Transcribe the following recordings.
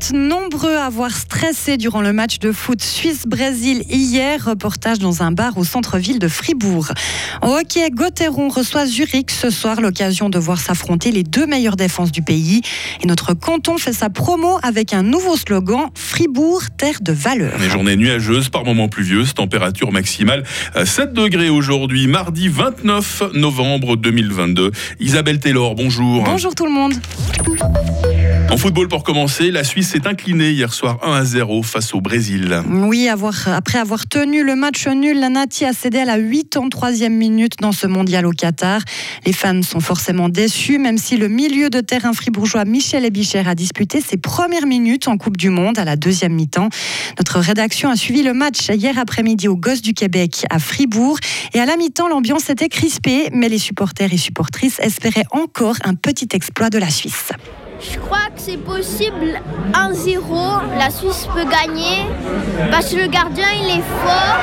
êtes nombreux à avoir stressé durant le match de foot Suisse-Brésil hier. Reportage dans un bar au centre-ville de Fribourg. Au hockey, Gauthieron reçoit Zurich ce soir, l'occasion de voir s'affronter les deux meilleures défenses du pays. Et notre canton fait sa promo avec un nouveau slogan Fribourg, terre de valeur. Les journées nuageuses, par moments pluvieuses, température maximale 7 degrés aujourd'hui, mardi 29 novembre 2022. Isabelle Taylor, bonjour. Bonjour tout le monde. En football, pour commencer, la Suisse s'est inclinée hier soir 1 à 0 face au Brésil. Oui, après avoir tenu le match nul, la Nati a cédé à la 83e minute dans ce mondial au Qatar. Les fans sont forcément déçus, même si le milieu de terrain fribourgeois Michel Ebicher a disputé ses premières minutes en Coupe du Monde à la deuxième mi-temps. Notre rédaction a suivi le match hier après-midi au Gosses du Québec à Fribourg. Et à la mi-temps, l'ambiance était crispée, mais les supporters et supportrices espéraient encore un petit exploit de la Suisse. Je crois que c'est possible 1-0, la Suisse peut gagner parce que le gardien il est fort.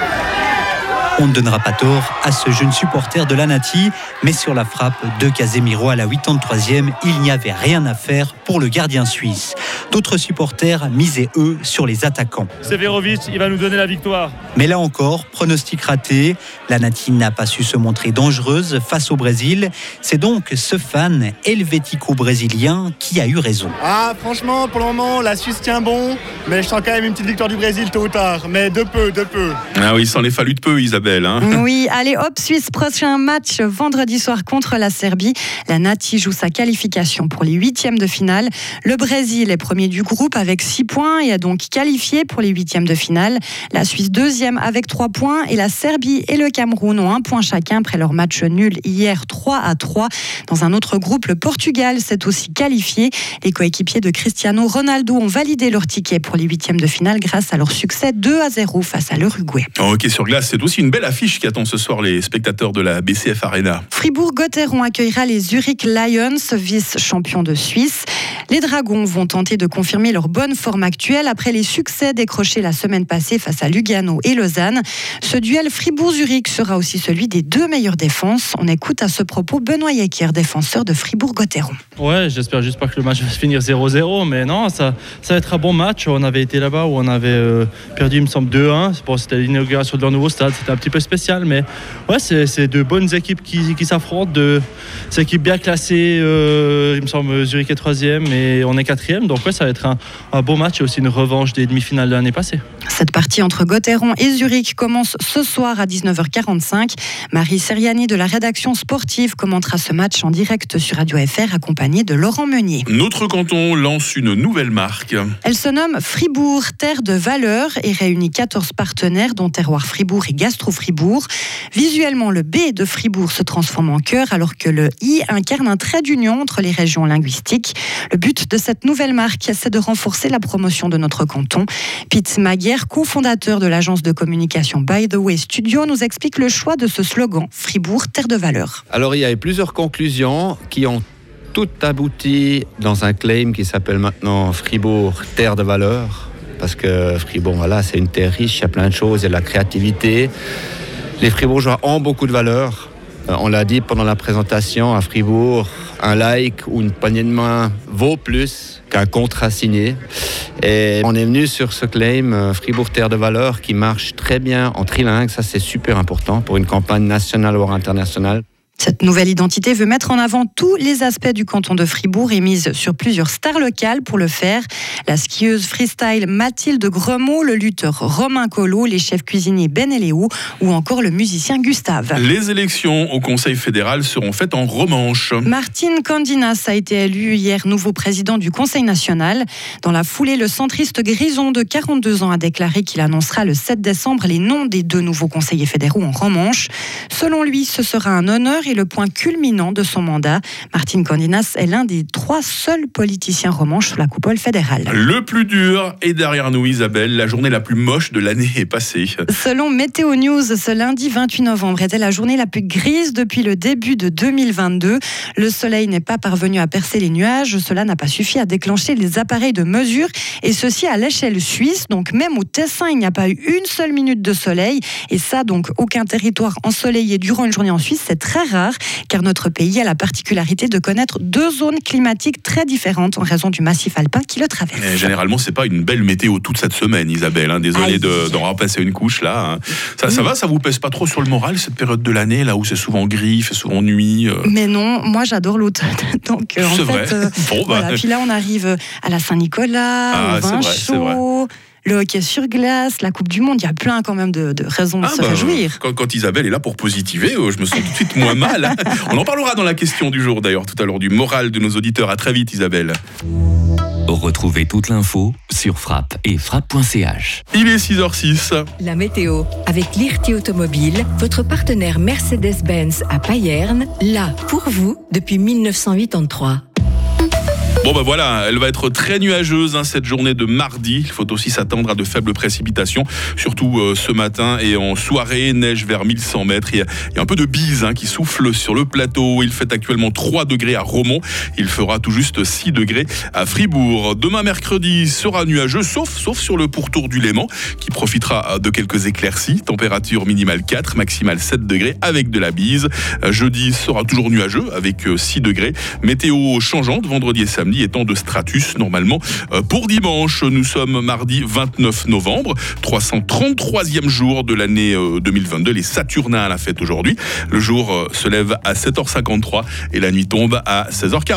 On ne donnera pas tort à ce jeune supporter de la Nati, mais sur la frappe de Casemiro à la 83e, il n'y avait rien à faire pour le gardien suisse. D'autres supporters misaient eux sur les attaquants. Severovic, il va nous donner la victoire. Mais là encore, pronostic raté. La Nati n'a pas su se montrer dangereuse face au Brésil. C'est donc ce fan helvético-brésilien qui a eu raison. Ah, franchement, pour le moment, la Suisse tient bon, mais je sens quand même une petite victoire du Brésil tôt ou tard. Mais de peu, de peu. Ah oui, il s'en est fallu de peu, Isabelle. Hein. Oui, allez hop, Suisse, prochain match vendredi soir contre la Serbie. La Nati joue sa qualification pour les huitièmes de finale. Le Brésil est premier du groupe avec six points et a donc qualifié pour les huitièmes de finale. La Suisse deuxième avec trois points et la Serbie et le Cameroun ont un point chacun après leur match nul hier 3 à 3. Dans un autre groupe, le Portugal s'est aussi qualifié. Les coéquipiers de Cristiano Ronaldo ont validé leur ticket pour les huitièmes de finale grâce à leur succès 2 à 0 face à l'Uruguay. Ok, sur glace, c'est aussi une belle affiche qui attend ce soir les spectateurs de la BCF Arena. Fribourg-Gotteron accueillera les Zurich Lions, vice-champions de Suisse. Les Dragons vont tenter de confirmer leur bonne forme actuelle après les succès décrochés la semaine passée face à Lugano et Lausanne. Ce duel Fribourg-Zurich sera aussi celui des deux meilleures défenses. On écoute à ce propos Benoît Yecker, défenseur de Fribourg-Gotteron. Ouais, j'espère juste pas que le match va se finir 0-0, mais non, ça, ça va être un bon match. On avait été là-bas où on avait euh, perdu, il me semble, 2-1. C'était l'inauguration de leur nouveau stade, c'était un petit peu spécial, mais ouais, c'est deux bonnes équipes qui, qui s'affrontent, deux équipes bien classées. Euh, il me semble, Zurich est troisième et on est quatrième. Donc ouais, ça va être un, un beau match et aussi une revanche des demi-finales de l'année passée. Cette partie entre Gotteron et Zurich commence ce soir à 19h45. Marie Seriani de la rédaction sportive commentera ce match en direct sur Radio FR accompagnée de Laurent Meunier. Notre canton lance une nouvelle marque. Elle se nomme Fribourg, terre de valeur et réunit 14 partenaires dont Terroir Fribourg et Gastro Fribourg. Visuellement, le B de Fribourg se transforme en cœur alors que le I incarne un trait d'union entre les régions linguistiques. Le but de cette nouvelle marque, c'est de renforcer la promotion de notre canton. Pete Maguire, cofondateur de l'agence de communication By the Way Studio, nous explique le choix de ce slogan Fribourg, terre de valeur. Alors, il y a eu plusieurs conclusions qui ont toutes abouti dans un claim qui s'appelle maintenant Fribourg, terre de valeur. Parce que Fribourg, voilà, c'est une terre riche, il y a plein de choses, il y a de la créativité. Les Fribourgeois ont beaucoup de valeur. Euh, on l'a dit pendant la présentation à Fribourg, un like ou une poignée de main vaut plus qu'un contrat signé. Et on est venu sur ce claim euh, Fribourg Terre de Valeur qui marche très bien en trilingue. Ça, c'est super important pour une campagne nationale ou internationale. Cette nouvelle identité veut mettre en avant tous les aspects du canton de Fribourg et mise sur plusieurs stars locales pour le faire. La skieuse freestyle Mathilde Gremaud, le lutteur Romain Collot, les chefs cuisiniers Ben et Léo ou encore le musicien Gustave. Les élections au Conseil fédéral seront faites en romanche. Martine Candinas a été élu hier nouveau président du Conseil national. Dans la foulée, le centriste Grison de 42 ans a déclaré qu'il annoncera le 7 décembre les noms des deux nouveaux conseillers fédéraux en romanche. Selon lui, ce sera un honneur et le point culminant de son mandat. Martine Candinas est l'un des trois seuls politiciens romanches sous la coupole fédérale. Le plus dur est derrière nous, Isabelle. La journée la plus moche de l'année est passée. Selon Météo News, ce lundi 28 novembre était la journée la plus grise depuis le début de 2022. Le soleil n'est pas parvenu à percer les nuages. Cela n'a pas suffi à déclencher les appareils de mesure et ceci à l'échelle suisse. Donc même au Tessin, il n'y a pas eu une seule minute de soleil. Et ça, donc aucun territoire ensoleillé durant une journée en Suisse, c'est très rare. Rare, car notre pays a la particularité de connaître deux zones climatiques très différentes en raison du massif alpin qui le traverse. Et généralement, c'est pas une belle météo toute cette semaine, Isabelle. hein. Désolé de- d'en repasser une couche là. hein. Ça, ça va, ça vous pèse pas trop sur le moral cette période de l'année là où c'est souvent gris, fait souvent nuit. euh, Mais non, moi j'adore l'automne. Donc euh, en C'est fait, vrai. euh, Bon, bah. voilà. Puis là on arrive à la Saint-Nicolas, Ah, au vin chaud, le hockey sur glace, la Coupe du Monde. Il y a plein quand même de, de raisons de Ah se bah, réjouir. Quand, quand Isabelle est là pour positiver, euh, je me sens tout de suite moins mal. On en parlera dans la question du jour d'ailleurs tout à l'heure du moral de nos auditeurs. À très vite Isabelle. Retrouvez toute l'info sur frappe et frappe.ch. Il est 6h06. La météo avec l'IRT Automobile, votre partenaire Mercedes-Benz à Payerne, là pour vous depuis 1983. Bon ben voilà, elle va être très nuageuse hein, cette journée de mardi. Il faut aussi s'attendre à de faibles précipitations, surtout euh, ce matin et en soirée, neige vers 1100 mètres. Il y a, y a un peu de bise hein, qui souffle sur le plateau. Il fait actuellement 3 degrés à Romont. Il fera tout juste 6 degrés à Fribourg. Demain mercredi sera nuageux, sauf, sauf sur le pourtour du Léman, qui profitera de quelques éclaircies. Température minimale 4, maximale 7 degrés avec de la bise. Euh, Jeudi sera toujours nuageux avec euh, 6 degrés. Météo changeante vendredi et samedi étant de stratus normalement. Euh, Pour dimanche, nous sommes mardi 29 novembre, 333e jour de l'année euh, 2022. Les Saturnins à la fête aujourd'hui. Le jour euh, se lève à 7h53 et la nuit tombe à 16h40.